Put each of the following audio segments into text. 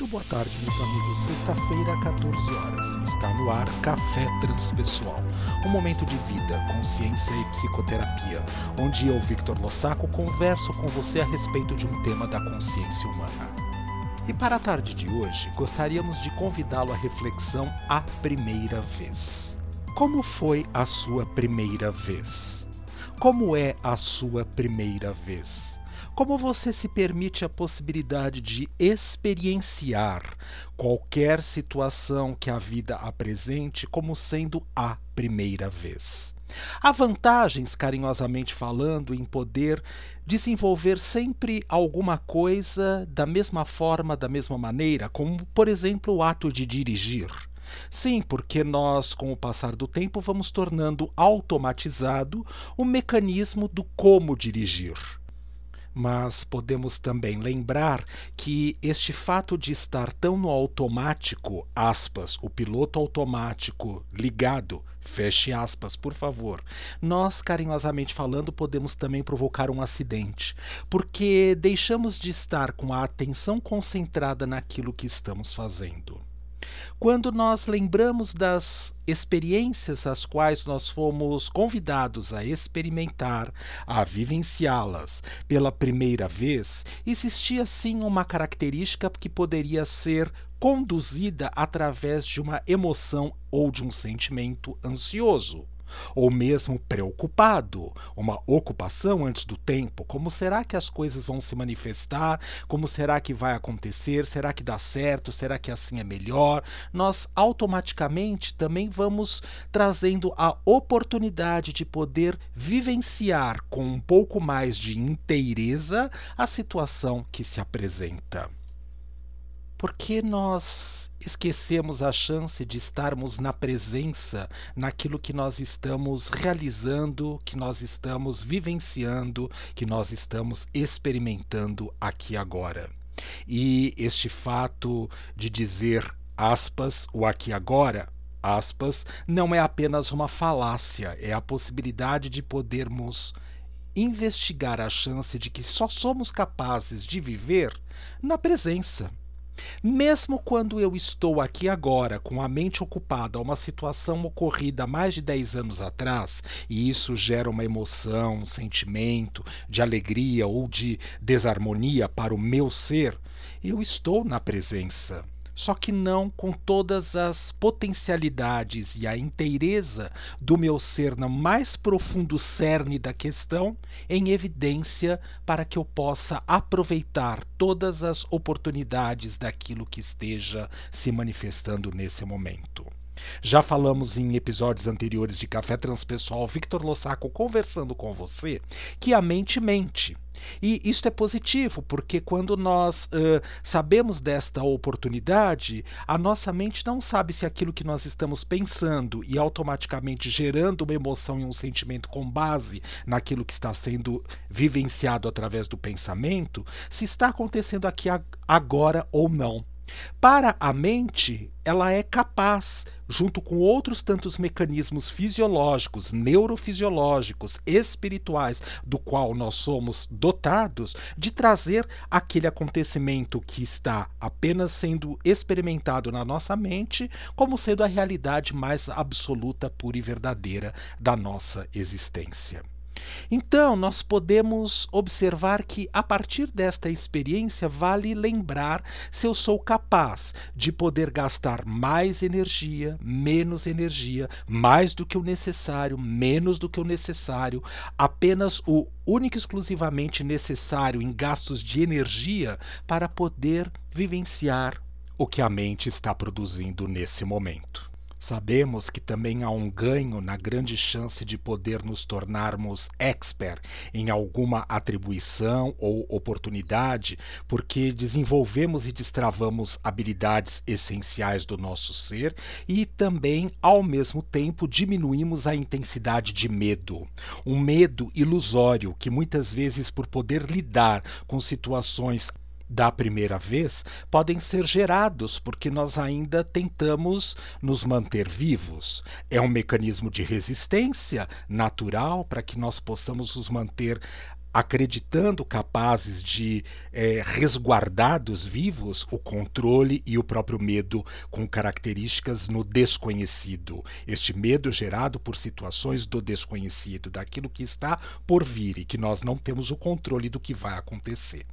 Muito boa tarde, meus amigos. Sexta-feira, 14 horas. Está no ar Café Transpessoal. Um momento de vida, consciência e psicoterapia, onde eu, Victor Lossaco, converso com você a respeito de um tema da consciência humana. E para a tarde de hoje, gostaríamos de convidá-lo à reflexão a primeira vez. Como foi a sua primeira vez? Como é a sua primeira vez? Como você se permite a possibilidade de experienciar qualquer situação que a vida apresente como sendo a primeira vez? Há vantagens, carinhosamente falando, em poder desenvolver sempre alguma coisa da mesma forma, da mesma maneira, como, por exemplo, o ato de dirigir. Sim, porque nós, com o passar do tempo, vamos tornando automatizado o mecanismo do como dirigir mas podemos também lembrar que este fato de estar tão no automático, aspas, o piloto automático ligado, feche aspas, por favor, nós, carinhosamente falando, podemos também provocar um acidente, porque deixamos de estar com a atenção concentrada naquilo que estamos fazendo. Quando nós lembramos das experiências às quais nós fomos convidados a experimentar, a vivenciá-las pela primeira vez, existia sim uma característica que poderia ser conduzida através de uma emoção ou de um sentimento ansioso ou mesmo preocupado, uma ocupação antes do tempo. Como será que as coisas vão se manifestar? Como será que vai acontecer? Será que dá certo? Será que assim é melhor? Nós automaticamente também vamos trazendo a oportunidade de poder vivenciar com um pouco mais de inteireza a situação que se apresenta. Por que nós esquecemos a chance de estarmos na presença, naquilo que nós estamos realizando, que nós estamos vivenciando, que nós estamos experimentando aqui agora? E este fato de dizer aspas, o aqui agora, aspas, não é apenas uma falácia, é a possibilidade de podermos investigar a chance de que só somos capazes de viver na presença mesmo quando eu estou aqui agora com a mente ocupada a uma situação ocorrida mais de 10 anos atrás, e isso gera uma emoção, um sentimento de alegria ou de desarmonia para o meu ser, eu estou na presença só que não com todas as potencialidades e a inteireza do meu ser no mais profundo cerne da questão em evidência para que eu possa aproveitar todas as oportunidades daquilo que esteja se manifestando nesse momento. Já falamos em episódios anteriores de Café Transpessoal Victor Lossaco conversando com você que a mente mente. E isso é positivo, porque quando nós uh, sabemos desta oportunidade, a nossa mente não sabe se aquilo que nós estamos pensando e automaticamente gerando uma emoção e um sentimento com base naquilo que está sendo vivenciado através do pensamento, se está acontecendo aqui agora ou não. Para a mente, ela é capaz, junto com outros tantos mecanismos fisiológicos, neurofisiológicos, espirituais, do qual nós somos dotados, de trazer aquele acontecimento que está apenas sendo experimentado na nossa mente como sendo a realidade mais absoluta, pura e verdadeira da nossa existência. Então, nós podemos observar que, a partir desta experiência, vale lembrar se eu sou capaz de poder gastar mais energia, menos energia, mais do que o necessário, menos do que o necessário, apenas o único e exclusivamente necessário em gastos de energia para poder vivenciar o que a mente está produzindo nesse momento. Sabemos que também há um ganho na grande chance de poder nos tornarmos expert em alguma atribuição ou oportunidade, porque desenvolvemos e destravamos habilidades essenciais do nosso ser e também, ao mesmo tempo, diminuímos a intensidade de medo. Um medo ilusório que muitas vezes, por poder lidar com situações da primeira vez podem ser gerados porque nós ainda tentamos nos manter vivos. É um mecanismo de resistência natural para que nós possamos nos manter acreditando capazes de é, resguardar dos vivos o controle e o próprio medo com características no desconhecido. Este medo gerado por situações do desconhecido, daquilo que está por vir e que nós não temos o controle do que vai acontecer.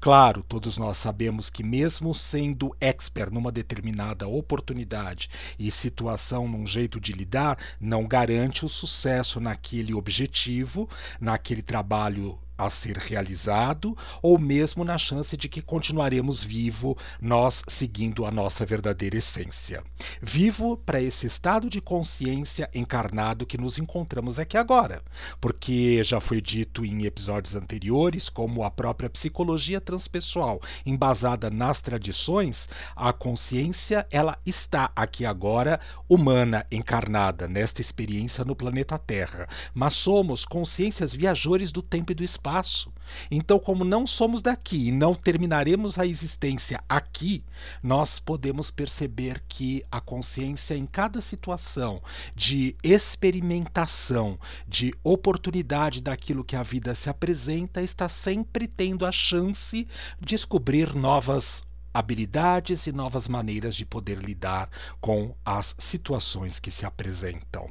Claro, todos nós sabemos que, mesmo sendo expert numa determinada oportunidade e situação num jeito de lidar, não garante o sucesso naquele objetivo, naquele trabalho a ser realizado, ou mesmo na chance de que continuaremos vivo, nós seguindo a nossa verdadeira essência. Vivo para esse estado de consciência encarnado que nos encontramos aqui agora, porque já foi dito em episódios anteriores, como a própria psicologia transpessoal, embasada nas tradições, a consciência ela está aqui agora humana, encarnada nesta experiência no planeta Terra, mas somos consciências viajores do tempo e do espaço espaço. Então, como não somos daqui e não terminaremos a existência aqui, nós podemos perceber que a consciência em cada situação de experimentação, de oportunidade daquilo que a vida se apresenta, está sempre tendo a chance de descobrir novas habilidades e novas maneiras de poder lidar com as situações que se apresentam.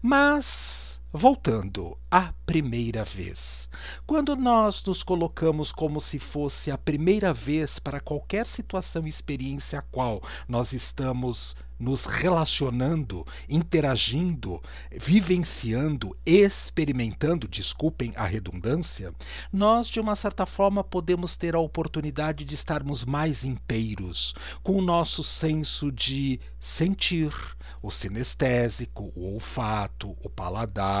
Mas Voltando à primeira vez. Quando nós nos colocamos como se fosse a primeira vez para qualquer situação e experiência a qual nós estamos nos relacionando, interagindo, vivenciando, experimentando, desculpem a redundância, nós de uma certa forma podemos ter a oportunidade de estarmos mais inteiros, com o nosso senso de sentir, o sinestésico, o olfato, o paladar,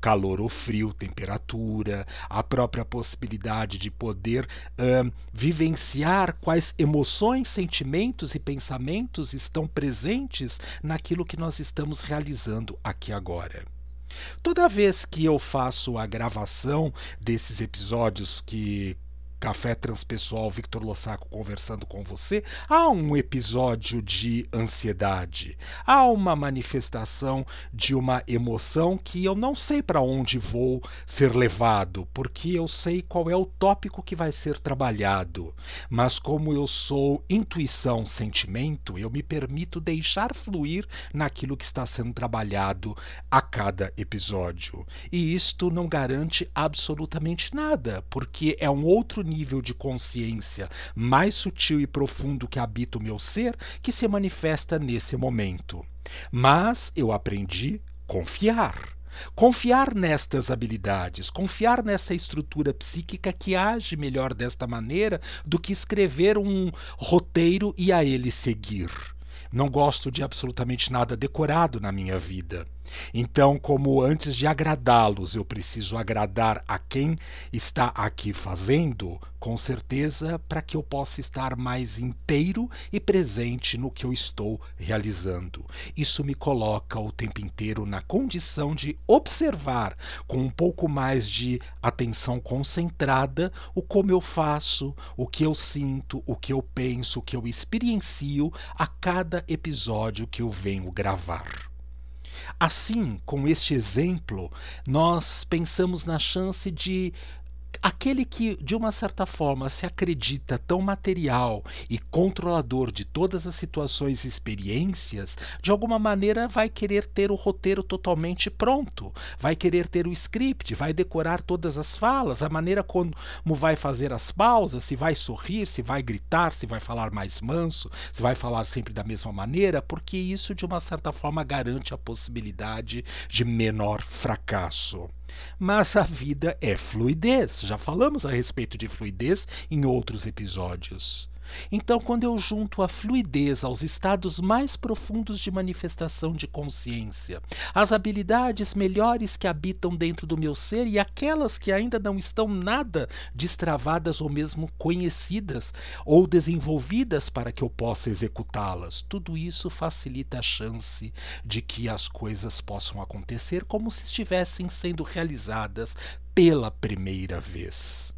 calor ou frio, temperatura, a própria possibilidade de poder uh, vivenciar quais emoções, sentimentos e pensamentos estão presentes naquilo que nós estamos realizando aqui agora. Toda vez que eu faço a gravação desses episódios que Café Transpessoal Victor Lossaco conversando com você, há um episódio de ansiedade, há uma manifestação de uma emoção que eu não sei para onde vou ser levado, porque eu sei qual é o tópico que vai ser trabalhado. Mas como eu sou intuição, sentimento, eu me permito deixar fluir naquilo que está sendo trabalhado a cada episódio. E isto não garante absolutamente nada, porque é um outro nível de consciência mais sutil e profundo que habita o meu ser que se manifesta nesse momento. Mas eu aprendi confiar. Confiar nestas habilidades, confiar nessa estrutura psíquica que age melhor desta maneira do que escrever um roteiro e a ele seguir. Não gosto de absolutamente nada decorado na minha vida. Então, como antes de agradá-los eu preciso agradar a quem está aqui fazendo, com certeza para que eu possa estar mais inteiro e presente no que eu estou realizando. Isso me coloca o tempo inteiro na condição de observar com um pouco mais de atenção concentrada o como eu faço, o que eu sinto, o que eu penso, o que eu experiencio a cada episódio que eu venho gravar. Assim, com este exemplo, nós pensamos na chance de aquele que, de uma certa forma, se acredita tão material e controlador de todas as situações e experiências, de alguma maneira vai querer ter o roteiro totalmente pronto, vai querer ter o script, vai decorar todas as falas, a maneira como vai fazer as pausas, se vai sorrir, se vai gritar, se vai falar mais manso, se vai falar sempre da mesma maneira, porque isso, de uma certa forma, garante a possibilidade de menor fracasso. Mas a vida é fluidez. Já falamos a respeito de fluidez em outros episódios. Então, quando eu junto a fluidez aos estados mais profundos de manifestação de consciência, as habilidades melhores que habitam dentro do meu ser e aquelas que ainda não estão nada destravadas ou mesmo conhecidas ou desenvolvidas para que eu possa executá-las, tudo isso facilita a chance de que as coisas possam acontecer como se estivessem sendo realizadas pela primeira vez.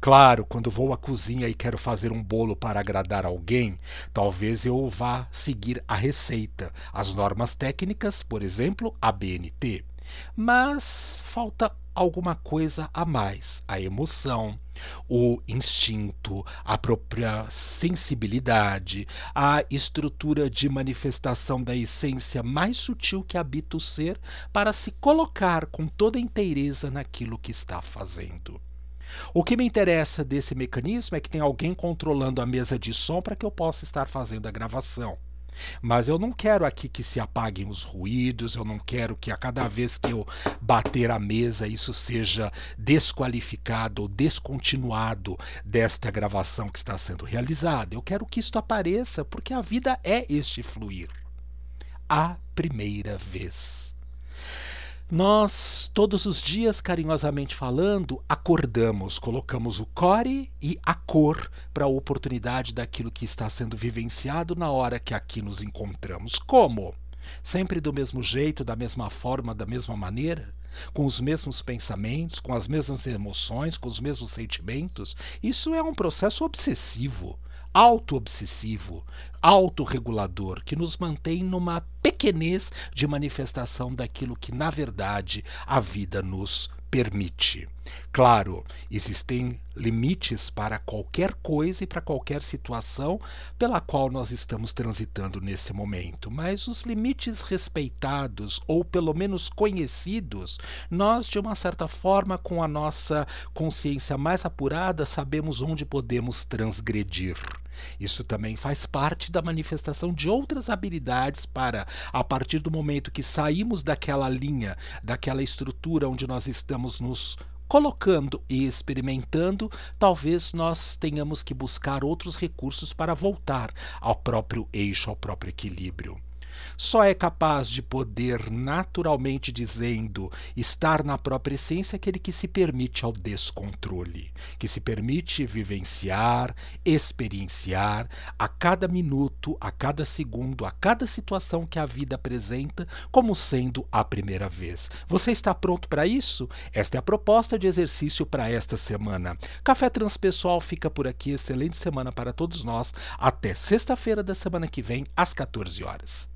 Claro, quando vou à cozinha e quero fazer um bolo para agradar alguém, talvez eu vá seguir a receita, as normas técnicas, por exemplo, a BNT. Mas falta alguma coisa a mais: a emoção, o instinto, a própria sensibilidade, a estrutura de manifestação da essência mais sutil que habita o ser para se colocar com toda inteireza naquilo que está fazendo. O que me interessa desse mecanismo é que tem alguém controlando a mesa de som para que eu possa estar fazendo a gravação. Mas eu não quero aqui que se apaguem os ruídos, eu não quero que a cada vez que eu bater a mesa isso seja desqualificado ou descontinuado desta gravação que está sendo realizada. Eu quero que isto apareça porque a vida é este fluir. A primeira vez. Nós, todos os dias, carinhosamente falando, acordamos, colocamos o core e a cor para a oportunidade daquilo que está sendo vivenciado na hora que aqui nos encontramos. Como? Sempre do mesmo jeito, da mesma forma, da mesma maneira? Com os mesmos pensamentos, com as mesmas emoções, com os mesmos sentimentos? Isso é um processo obsessivo auto-obsessivo, autorregulador, que nos mantém numa pequenez de manifestação daquilo que, na verdade, a vida nos permite. Claro, existem limites para qualquer coisa e para qualquer situação pela qual nós estamos transitando nesse momento, mas os limites respeitados ou pelo menos conhecidos, nós de uma certa forma com a nossa consciência mais apurada sabemos onde podemos transgredir. Isso também faz parte da manifestação de outras habilidades para, a partir do momento que saímos daquela linha, daquela estrutura onde nós estamos nos colocando e experimentando, talvez nós tenhamos que buscar outros recursos para voltar ao próprio eixo, ao próprio equilíbrio só é capaz de poder, naturalmente dizendo, estar na própria essência aquele que se permite ao descontrole, que se permite vivenciar, experienciar a cada minuto, a cada segundo, a cada situação que a vida apresenta como sendo a primeira vez. Você está pronto para isso? Esta é a proposta de exercício para esta semana. Café Transpessoal fica por aqui. Excelente semana para todos nós. Até sexta-feira da semana que vem, às 14 horas.